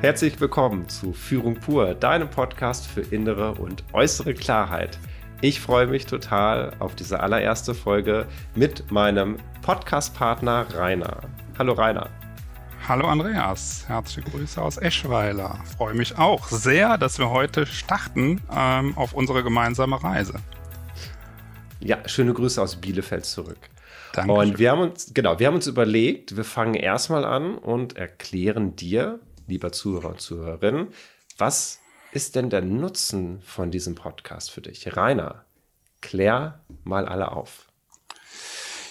Herzlich willkommen zu Führung pur, deinem Podcast für innere und äußere Klarheit. Ich freue mich total auf diese allererste Folge mit meinem Podcast-Partner Rainer. Hallo Rainer. Hallo Andreas, herzliche Grüße aus Eschweiler. Freue mich auch sehr, dass wir heute starten ähm, auf unsere gemeinsame Reise. Ja, schöne Grüße aus Bielefeld zurück. Danke. Und wir haben uns, genau, wir haben uns überlegt, wir fangen erstmal an und erklären dir, lieber Zuhörer und Zuhörerin, was ist denn der Nutzen von diesem Podcast für dich? Rainer, klär mal alle auf.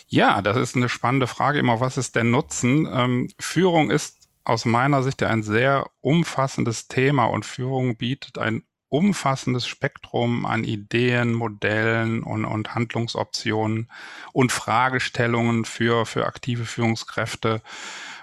Ja, das ist eine spannende Frage immer. Was ist der Nutzen? Ähm, Führung ist aus meiner Sicht ein sehr umfassendes Thema und Führung bietet ein umfassendes Spektrum an Ideen, Modellen und, und Handlungsoptionen und Fragestellungen für, für aktive Führungskräfte.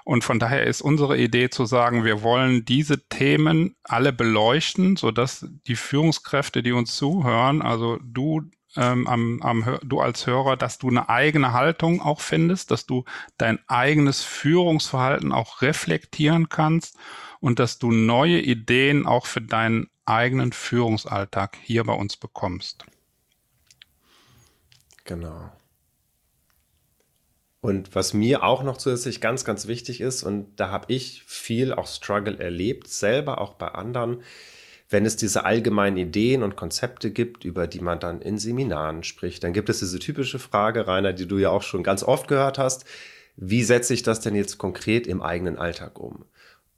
Und von daher ist unsere Idee zu sagen, wir wollen diese Themen alle beleuchten, sodass die Führungskräfte, die uns zuhören, also du ähm, am, am, du als Hörer, dass du eine eigene Haltung auch findest, dass du dein eigenes Führungsverhalten auch reflektieren kannst und dass du neue Ideen auch für deinen eigenen Führungsalltag hier bei uns bekommst. Genau. Und was mir auch noch zusätzlich ganz, ganz wichtig ist, und da habe ich viel auch Struggle erlebt, selber auch bei anderen, wenn es diese allgemeinen Ideen und Konzepte gibt, über die man dann in Seminaren spricht, dann gibt es diese typische Frage, Rainer, die du ja auch schon ganz oft gehört hast, wie setze ich das denn jetzt konkret im eigenen Alltag um?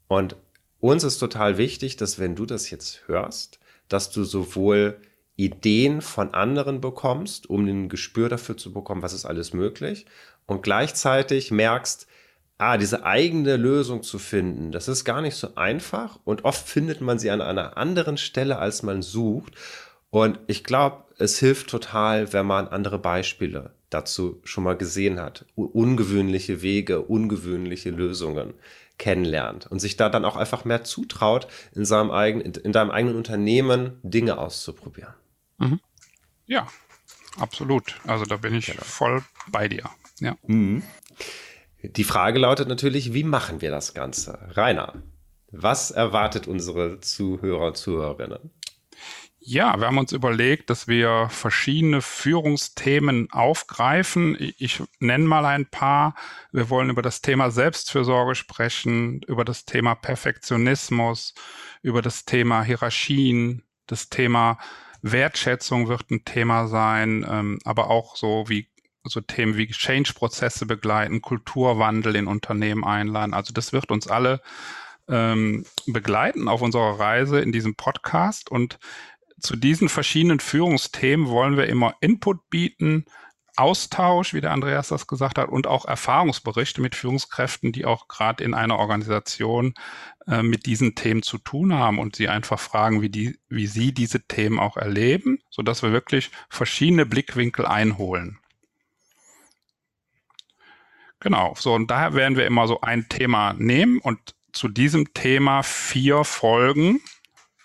Und uns ist total wichtig, dass wenn du das jetzt hörst, dass du sowohl Ideen von anderen bekommst, um ein Gespür dafür zu bekommen, was ist alles möglich, und gleichzeitig merkst, ah, diese eigene Lösung zu finden, das ist gar nicht so einfach und oft findet man sie an einer anderen Stelle, als man sucht. Und ich glaube, es hilft total, wenn man andere Beispiele dazu schon mal gesehen hat. Ungewöhnliche Wege, ungewöhnliche Lösungen kennenlernt und sich da dann auch einfach mehr zutraut, in seinem eigenen, in deinem eigenen Unternehmen Dinge auszuprobieren. Mhm. Ja, absolut. Also da bin ich genau. voll bei dir. Ja. Mhm. Die Frage lautet natürlich, wie machen wir das Ganze? Rainer, was erwartet unsere Zuhörer, Zuhörerinnen? Ja, wir haben uns überlegt, dass wir verschiedene Führungsthemen aufgreifen. Ich nenne mal ein paar. Wir wollen über das Thema Selbstfürsorge sprechen, über das Thema Perfektionismus, über das Thema Hierarchien, das Thema Wertschätzung wird ein Thema sein, ähm, aber auch so wie so Themen wie Change-Prozesse begleiten, Kulturwandel in Unternehmen einladen. Also das wird uns alle ähm, begleiten auf unserer Reise in diesem Podcast. Und zu diesen verschiedenen Führungsthemen wollen wir immer Input bieten, Austausch, wie der Andreas das gesagt hat, und auch Erfahrungsberichte mit Führungskräften, die auch gerade in einer Organisation äh, mit diesen Themen zu tun haben und sie einfach fragen, wie, die, wie sie diese Themen auch erleben, sodass wir wirklich verschiedene Blickwinkel einholen. Genau, so und daher werden wir immer so ein Thema nehmen und zu diesem Thema vier Folgen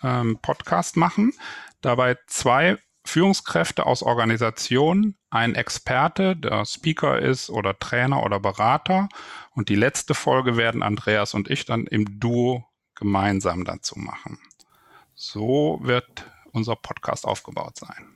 ähm, Podcast machen. Dabei zwei Führungskräfte aus Organisationen, ein Experte, der Speaker ist oder Trainer oder Berater. Und die letzte Folge werden Andreas und ich dann im Duo gemeinsam dazu machen. So wird unser Podcast aufgebaut sein.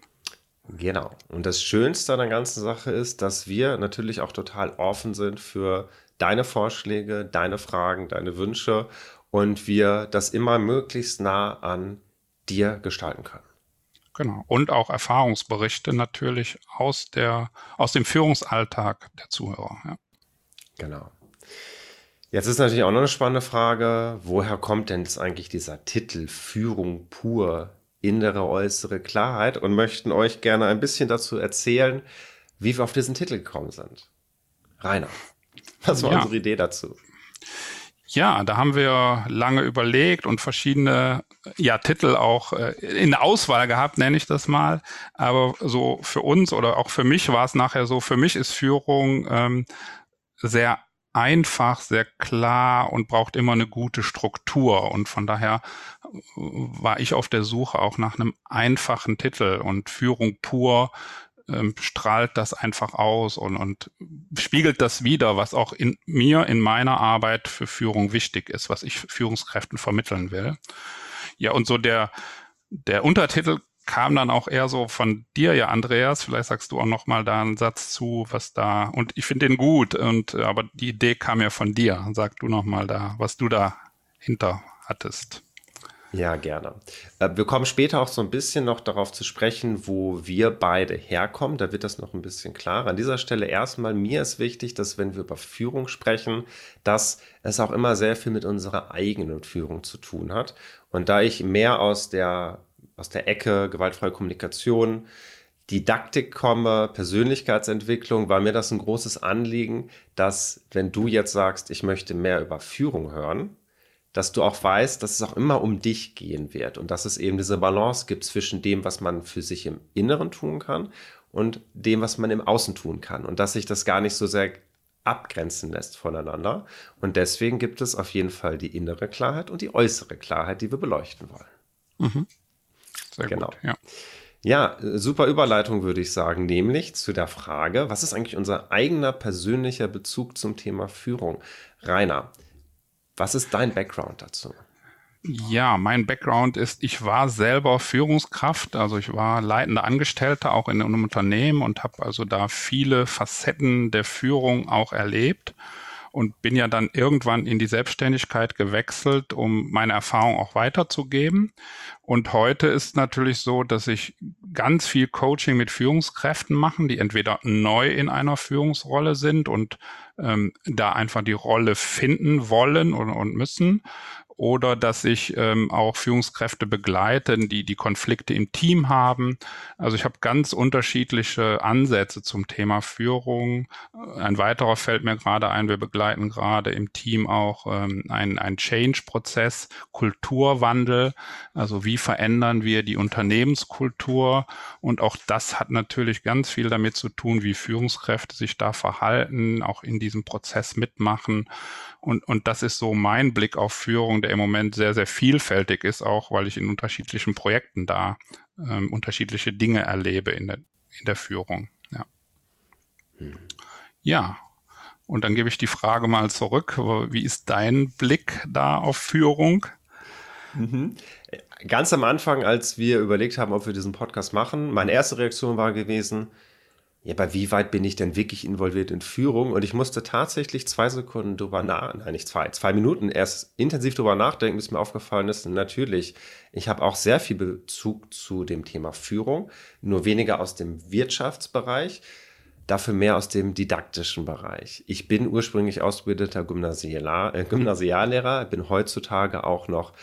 Genau. Und das Schönste an der ganzen Sache ist, dass wir natürlich auch total offen sind für deine Vorschläge, deine Fragen, deine Wünsche und wir das immer möglichst nah an dir gestalten können. Genau. Und auch Erfahrungsberichte natürlich aus der, aus dem Führungsalltag der Zuhörer. Ja. Genau. Jetzt ist natürlich auch noch eine spannende Frage, woher kommt denn jetzt eigentlich dieser Titel Führung pur? innere, äußere Klarheit und möchten euch gerne ein bisschen dazu erzählen, wie wir auf diesen Titel gekommen sind. Rainer, was war ja. unsere Idee dazu? Ja, da haben wir lange überlegt und verschiedene ja, Titel auch äh, in Auswahl gehabt, nenne ich das mal. Aber so für uns oder auch für mich war es nachher so, für mich ist Führung ähm, sehr einfach, sehr klar und braucht immer eine gute Struktur. Und von daher war ich auf der Suche auch nach einem einfachen Titel und Führung pur ähm, strahlt das einfach aus und, und spiegelt das wieder, was auch in mir, in meiner Arbeit für Führung wichtig ist, was ich Führungskräften vermitteln will. Ja, und so der, der Untertitel kam dann auch eher so von dir, ja, Andreas. Vielleicht sagst du auch noch mal da einen Satz zu, was da. Und ich finde den gut. Und aber die Idee kam ja von dir. Sag du noch mal da, was du da hinter hattest. Ja, gerne. Äh, wir kommen später auch so ein bisschen noch darauf zu sprechen, wo wir beide herkommen. Da wird das noch ein bisschen klarer. An dieser Stelle erstmal, mir ist wichtig, dass wenn wir über Führung sprechen, dass es auch immer sehr viel mit unserer eigenen Führung zu tun hat. Und da ich mehr aus der, aus der Ecke gewaltfreie Kommunikation, Didaktik komme, Persönlichkeitsentwicklung, war mir das ein großes Anliegen, dass wenn du jetzt sagst, ich möchte mehr über Führung hören, dass du auch weißt, dass es auch immer um dich gehen wird und dass es eben diese Balance gibt zwischen dem, was man für sich im Inneren tun kann und dem, was man im Außen tun kann und dass sich das gar nicht so sehr abgrenzen lässt voneinander. Und deswegen gibt es auf jeden Fall die innere Klarheit und die äußere Klarheit, die wir beleuchten wollen. Mhm. Sehr genau. gut, ja. Ja, super Überleitung würde ich sagen, nämlich zu der Frage, was ist eigentlich unser eigener persönlicher Bezug zum Thema Führung? Rainer, was ist dein Background dazu? Ja, mein Background ist, ich war selber Führungskraft, also ich war leitender Angestellter auch in einem Unternehmen und habe also da viele Facetten der Führung auch erlebt und bin ja dann irgendwann in die Selbstständigkeit gewechselt, um meine Erfahrung auch weiterzugeben. Und heute ist natürlich so, dass ich ganz viel Coaching mit Führungskräften machen, die entweder neu in einer Führungsrolle sind und ähm, da einfach die Rolle finden wollen und, und müssen oder dass ich ähm, auch Führungskräfte begleiten, die die Konflikte im Team haben. Also ich habe ganz unterschiedliche Ansätze zum Thema Führung. Ein weiterer fällt mir gerade ein, wir begleiten gerade im Team auch ähm, einen Change-Prozess, Kulturwandel. Also wie verändern wir die Unternehmenskultur? Und auch das hat natürlich ganz viel damit zu tun, wie Führungskräfte sich da verhalten, auch in diesem Prozess mitmachen. Und, und das ist so mein Blick auf Führung, der im Moment sehr, sehr vielfältig ist, auch weil ich in unterschiedlichen Projekten da ähm, unterschiedliche Dinge erlebe in der, in der Führung. Ja. Hm. ja, und dann gebe ich die Frage mal zurück. Wie ist dein Blick da auf Führung? Mhm. Ganz am Anfang, als wir überlegt haben, ob wir diesen Podcast machen, meine erste Reaktion war gewesen, ja, aber wie weit bin ich denn wirklich involviert in Führung? Und ich musste tatsächlich zwei Sekunden drüber nach, nein, nicht zwei, zwei Minuten erst intensiv drüber nachdenken, bis mir aufgefallen ist, natürlich, ich habe auch sehr viel Bezug zu dem Thema Führung, nur weniger aus dem Wirtschaftsbereich, dafür mehr aus dem didaktischen Bereich. Ich bin ursprünglich ausgebildeter Gymnasialar, äh, Gymnasiallehrer, bin heutzutage auch noch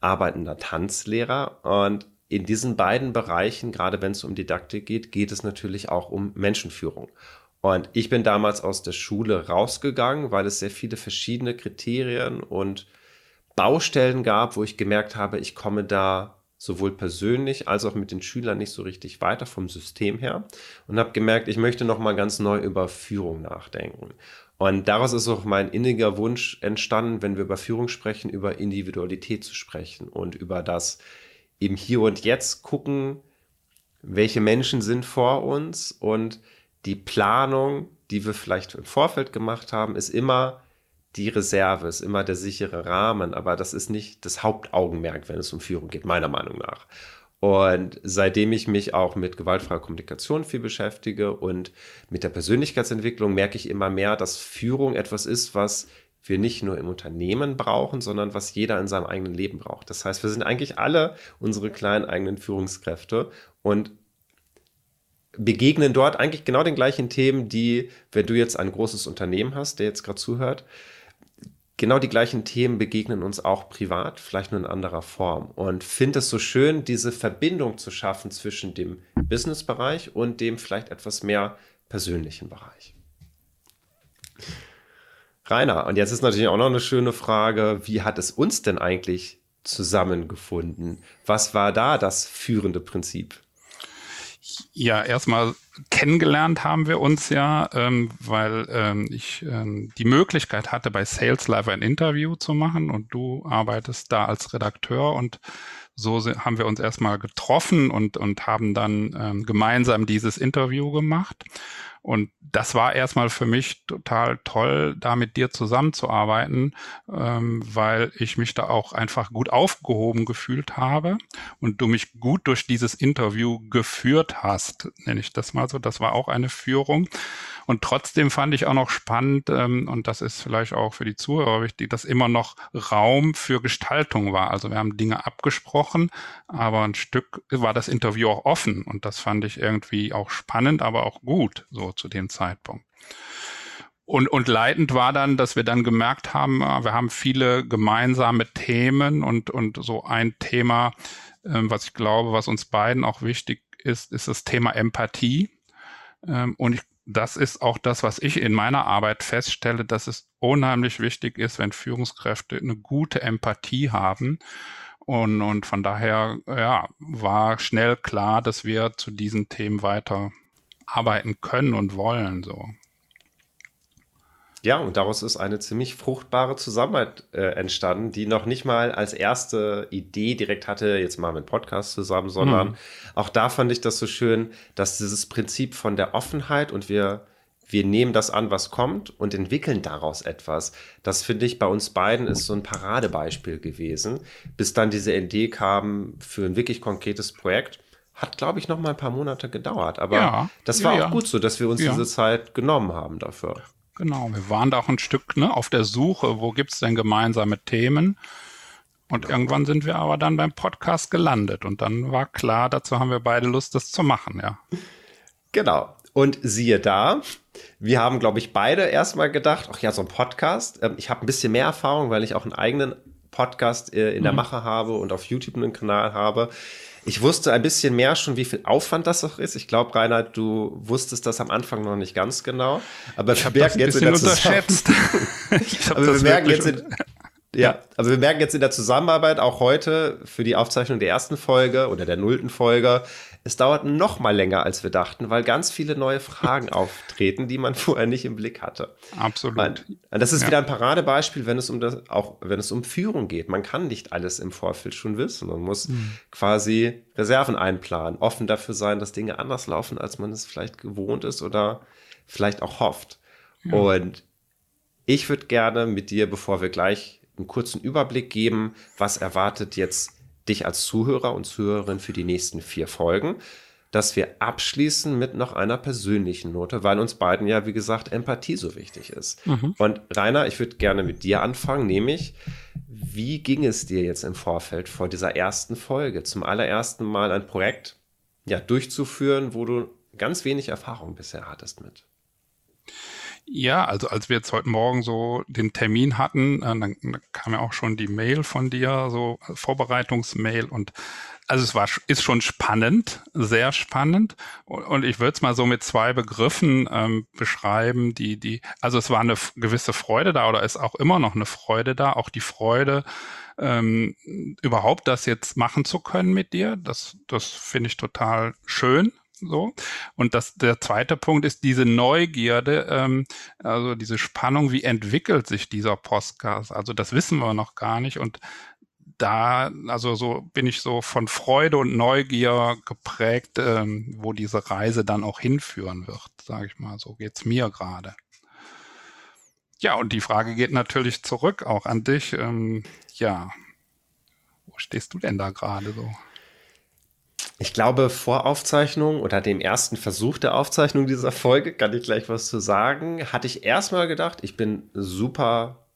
arbeitender Tanzlehrer und in diesen beiden Bereichen, gerade wenn es um Didaktik geht, geht es natürlich auch um Menschenführung. Und ich bin damals aus der Schule rausgegangen, weil es sehr viele verschiedene Kriterien und Baustellen gab, wo ich gemerkt habe, ich komme da sowohl persönlich als auch mit den Schülern nicht so richtig weiter vom System her und habe gemerkt, ich möchte noch mal ganz neu über Führung nachdenken. Und daraus ist auch mein inniger Wunsch entstanden, wenn wir über Führung sprechen, über Individualität zu sprechen und über das, im Hier und Jetzt gucken, welche Menschen sind vor uns und die Planung, die wir vielleicht im Vorfeld gemacht haben, ist immer die Reserve, ist immer der sichere Rahmen, aber das ist nicht das Hauptaugenmerk, wenn es um Führung geht, meiner Meinung nach. Und seitdem ich mich auch mit gewaltfreier Kommunikation viel beschäftige und mit der Persönlichkeitsentwicklung, merke ich immer mehr, dass Führung etwas ist, was wir nicht nur im Unternehmen brauchen, sondern was jeder in seinem eigenen Leben braucht. Das heißt, wir sind eigentlich alle unsere kleinen eigenen Führungskräfte und begegnen dort eigentlich genau den gleichen Themen, die, wenn du jetzt ein großes Unternehmen hast, der jetzt gerade zuhört, genau die gleichen Themen begegnen uns auch privat, vielleicht nur in anderer Form. Und finde es so schön, diese Verbindung zu schaffen zwischen dem Businessbereich und dem vielleicht etwas mehr persönlichen Bereich. Rainer, und jetzt ist natürlich auch noch eine schöne Frage, wie hat es uns denn eigentlich zusammengefunden? Was war da das führende Prinzip? Ja, erstmal kennengelernt haben wir uns ja, ähm, weil ähm, ich ähm, die Möglichkeit hatte, bei Sales Live ein Interview zu machen und du arbeitest da als Redakteur und so haben wir uns erstmal getroffen und, und haben dann ähm, gemeinsam dieses Interview gemacht. Und das war erstmal für mich total toll, da mit dir zusammenzuarbeiten, ähm, weil ich mich da auch einfach gut aufgehoben gefühlt habe und du mich gut durch dieses Interview geführt hast, nenne ich das mal so. Das war auch eine Führung. Und trotzdem fand ich auch noch spannend, ähm, und das ist vielleicht auch für die Zuhörer wichtig, dass immer noch Raum für Gestaltung war. Also wir haben Dinge abgesprochen, aber ein Stück war das Interview auch offen. Und das fand ich irgendwie auch spannend, aber auch gut, so zu dem Zeitpunkt. Und, und leitend war dann, dass wir dann gemerkt haben, äh, wir haben viele gemeinsame Themen und, und so ein Thema, ähm, was ich glaube, was uns beiden auch wichtig ist, ist das Thema Empathie. Ähm, und ich das ist auch das, was ich in meiner Arbeit feststelle, dass es unheimlich wichtig ist, wenn Führungskräfte eine gute Empathie haben. Und, und von daher ja, war schnell klar, dass wir zu diesen Themen weiter arbeiten können und wollen. So. Ja, und daraus ist eine ziemlich fruchtbare Zusammenarbeit äh, entstanden, die noch nicht mal als erste Idee direkt hatte, jetzt mal mit Podcast zusammen, sondern mhm. auch da fand ich das so schön, dass dieses Prinzip von der Offenheit und wir, wir nehmen das an, was kommt und entwickeln daraus etwas. Das finde ich bei uns beiden ist so ein Paradebeispiel gewesen, bis dann diese Idee kam für ein wirklich konkretes Projekt hat, glaube ich, noch mal ein paar Monate gedauert. Aber ja, das war ja, auch gut so, dass wir uns ja. diese Zeit genommen haben dafür. Genau, wir waren da auch ein Stück ne, auf der Suche, wo gibt es denn gemeinsame Themen. Und irgendwann sind wir aber dann beim Podcast gelandet. Und dann war klar, dazu haben wir beide Lust, das zu machen, ja. Genau. Und siehe da, wir haben, glaube ich, beide erstmal gedacht, ach ja, so ein Podcast. Ähm, ich habe ein bisschen mehr Erfahrung, weil ich auch einen eigenen Podcast äh, in der mhm. Mache habe und auf YouTube einen Kanal habe. Ich wusste ein bisschen mehr schon, wie viel Aufwand das auch ist. Ich glaube, Reinhard, du wusstest das am Anfang noch nicht ganz genau. Aber ich wir merken jetzt in der unterschätzt. aber wir merken jetzt in, ja, aber wir merken jetzt in der Zusammenarbeit auch heute für die Aufzeichnung der ersten Folge oder der nullten Folge, es dauert noch mal länger, als wir dachten, weil ganz viele neue Fragen auftreten, die man vorher nicht im Blick hatte. Absolut. Und das ist ja. wieder ein Paradebeispiel, wenn es um das, auch wenn es um Führung geht. Man kann nicht alles im Vorfeld schon wissen. Man muss mhm. quasi Reserven einplanen, offen dafür sein, dass Dinge anders laufen, als man es vielleicht gewohnt ist oder vielleicht auch hofft. Ja. Und ich würde gerne mit dir, bevor wir gleich einen kurzen Überblick geben, was erwartet jetzt dich als Zuhörer und Zuhörerin für die nächsten vier Folgen, dass wir abschließen mit noch einer persönlichen Note, weil uns beiden ja, wie gesagt, Empathie so wichtig ist. Mhm. Und Rainer, ich würde gerne mit dir anfangen, nämlich, wie ging es dir jetzt im Vorfeld vor dieser ersten Folge, zum allerersten Mal ein Projekt ja, durchzuführen, wo du ganz wenig Erfahrung bisher hattest mit? Ja, also als wir jetzt heute Morgen so den Termin hatten, äh, dann, kam ja auch schon die Mail von dir, so Vorbereitungsmail und also es war ist schon spannend, sehr spannend. Und ich würde es mal so mit zwei Begriffen ähm, beschreiben, die die also es war eine gewisse Freude da oder ist auch immer noch eine Freude da, auch die Freude ähm, überhaupt das jetzt machen zu können mit dir, das das finde ich total schön so. Und das, der zweite Punkt ist diese Neugierde, ähm, also diese Spannung, wie entwickelt sich dieser Podcast? Also das wissen wir noch gar nicht. Und da, also so bin ich so von Freude und Neugier geprägt, ähm, wo diese Reise dann auch hinführen wird, sage ich mal. So geht's mir gerade. Ja, und die Frage geht natürlich zurück auch an dich. Ähm, ja, wo stehst du denn da gerade so? Ich glaube, vor Aufzeichnung oder dem ersten Versuch der Aufzeichnung dieser Folge, kann ich gleich was zu sagen, hatte ich erstmal gedacht, ich bin super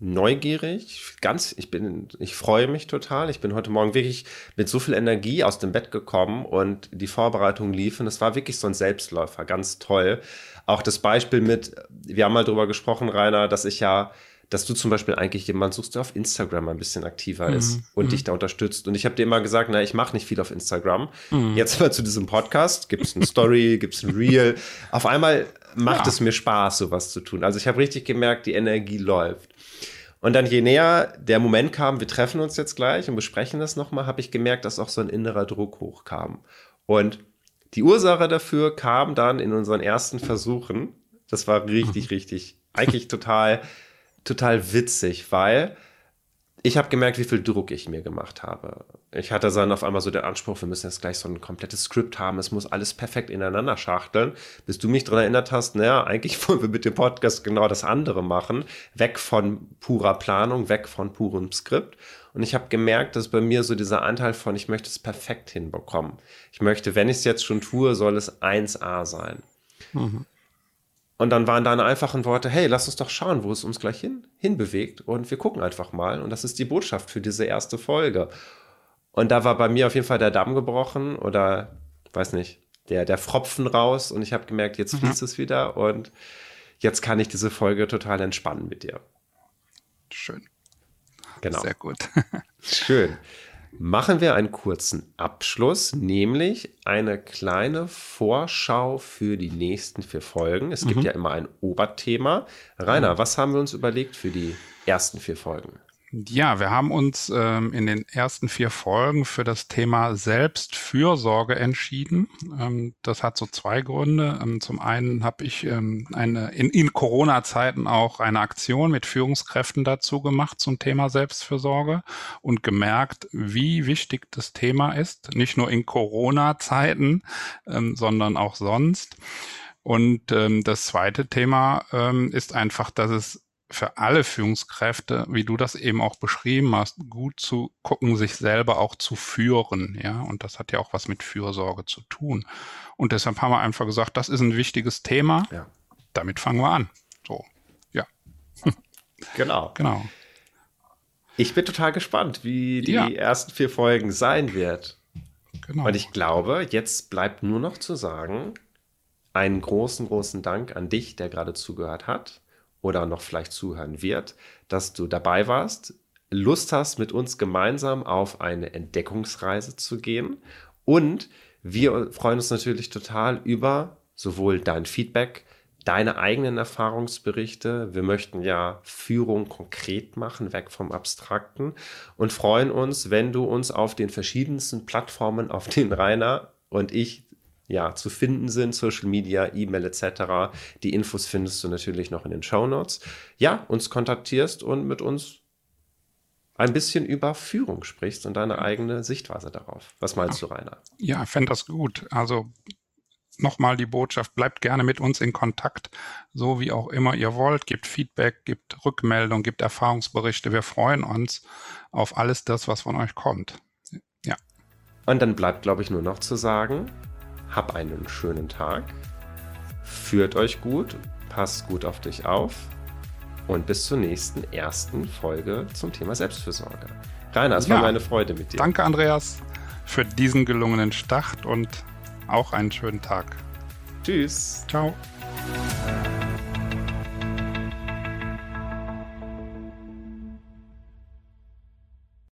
neugierig, ganz, ich bin, ich freue mich total. Ich bin heute Morgen wirklich mit so viel Energie aus dem Bett gekommen und die Vorbereitungen liefen. Es war wirklich so ein Selbstläufer, ganz toll. Auch das Beispiel mit, wir haben mal drüber gesprochen, Rainer, dass ich ja dass du zum Beispiel eigentlich jemanden suchst, der auf Instagram ein bisschen aktiver mhm. ist und mhm. dich da unterstützt. Und ich habe dir immer gesagt, na, ich mache nicht viel auf Instagram. Mhm. Jetzt aber zu diesem Podcast, gibt es eine Story, gibt es ein Reel. Auf einmal macht ja. es mir Spaß, sowas zu tun. Also ich habe richtig gemerkt, die Energie läuft. Und dann je näher der Moment kam, wir treffen uns jetzt gleich und besprechen das nochmal, habe ich gemerkt, dass auch so ein innerer Druck hochkam. Und Die Ursache dafür kam dann in unseren ersten Versuchen. Das war richtig, mhm. richtig, eigentlich total, total witzig, weil ich habe gemerkt, wie viel Druck ich mir gemacht habe. Ich hatte dann auf einmal so den Anspruch, wir müssen jetzt gleich so ein komplettes Skript haben, es muss alles perfekt ineinander schachteln, bis du mich daran erinnert hast, naja, eigentlich wollen wir mit dem Podcast genau das andere machen, weg von purer Planung, weg von purem Skript. Und ich habe gemerkt, dass bei mir so dieser Anteil von, ich möchte es perfekt hinbekommen. Ich möchte, wenn ich es jetzt schon tue, soll es 1a sein. Mhm. Und dann waren deine einfachen Worte, hey, lass uns doch schauen, wo es uns gleich hin, hinbewegt und wir gucken einfach mal. Und das ist die Botschaft für diese erste Folge. Und da war bei mir auf jeden Fall der Damm gebrochen oder, weiß nicht, der, der Fropfen raus und ich habe gemerkt, jetzt mhm. fließt mhm. es wieder und jetzt kann ich diese Folge total entspannen mit dir. Schön. Genau. Sehr gut. Schön machen wir einen kurzen Abschluss, nämlich eine kleine Vorschau für die nächsten vier Folgen. Es gibt mhm. ja immer ein Oberthema. Rainer, was haben wir uns überlegt für die ersten vier Folgen? Ja, wir haben uns ähm, in den ersten vier Folgen für das Thema Selbstfürsorge entschieden. Ähm, das hat so zwei Gründe. Ähm, zum einen habe ich ähm, eine in, in Corona-Zeiten auch eine Aktion mit Führungskräften dazu gemacht zum Thema Selbstfürsorge und gemerkt, wie wichtig das Thema ist, nicht nur in Corona-Zeiten, ähm, sondern auch sonst. Und ähm, das zweite Thema ähm, ist einfach, dass es für alle Führungskräfte, wie du das eben auch beschrieben hast, gut zu gucken, sich selber auch zu führen. Ja, und das hat ja auch was mit Fürsorge zu tun. Und deshalb haben wir einfach gesagt, das ist ein wichtiges Thema. Ja. Damit fangen wir an. So, ja. Genau. Genau. Ich bin total gespannt, wie die ja. ersten vier Folgen sein wird. Genau. Und ich glaube, jetzt bleibt nur noch zu sagen, einen großen, großen Dank an dich, der gerade zugehört hat oder noch vielleicht zuhören wird, dass du dabei warst, Lust hast, mit uns gemeinsam auf eine Entdeckungsreise zu gehen. Und wir freuen uns natürlich total über sowohl dein Feedback, deine eigenen Erfahrungsberichte. Wir möchten ja Führung konkret machen, weg vom Abstrakten und freuen uns, wenn du uns auf den verschiedensten Plattformen, auf denen Rainer und ich ja, zu finden sind, Social Media, E-Mail etc. Die Infos findest du natürlich noch in den Show Notes. Ja, uns kontaktierst und mit uns ein bisschen über Führung sprichst und deine eigene Sichtweise darauf. Was meinst du, Rainer? Ja, ich fände das gut. Also nochmal die Botschaft, bleibt gerne mit uns in Kontakt, so wie auch immer ihr wollt. Gebt Feedback, gebt Rückmeldung, gebt Erfahrungsberichte. Wir freuen uns auf alles das, was von euch kommt. Ja. Und dann bleibt, glaube ich, nur noch zu sagen, hab einen schönen Tag, führt euch gut, passt gut auf dich auf und bis zur nächsten ersten Folge zum Thema Selbstfürsorge. Rainer, es ja, war meine Freude mit dir. Danke, Andreas, für diesen gelungenen Start und auch einen schönen Tag. Tschüss. Ciao.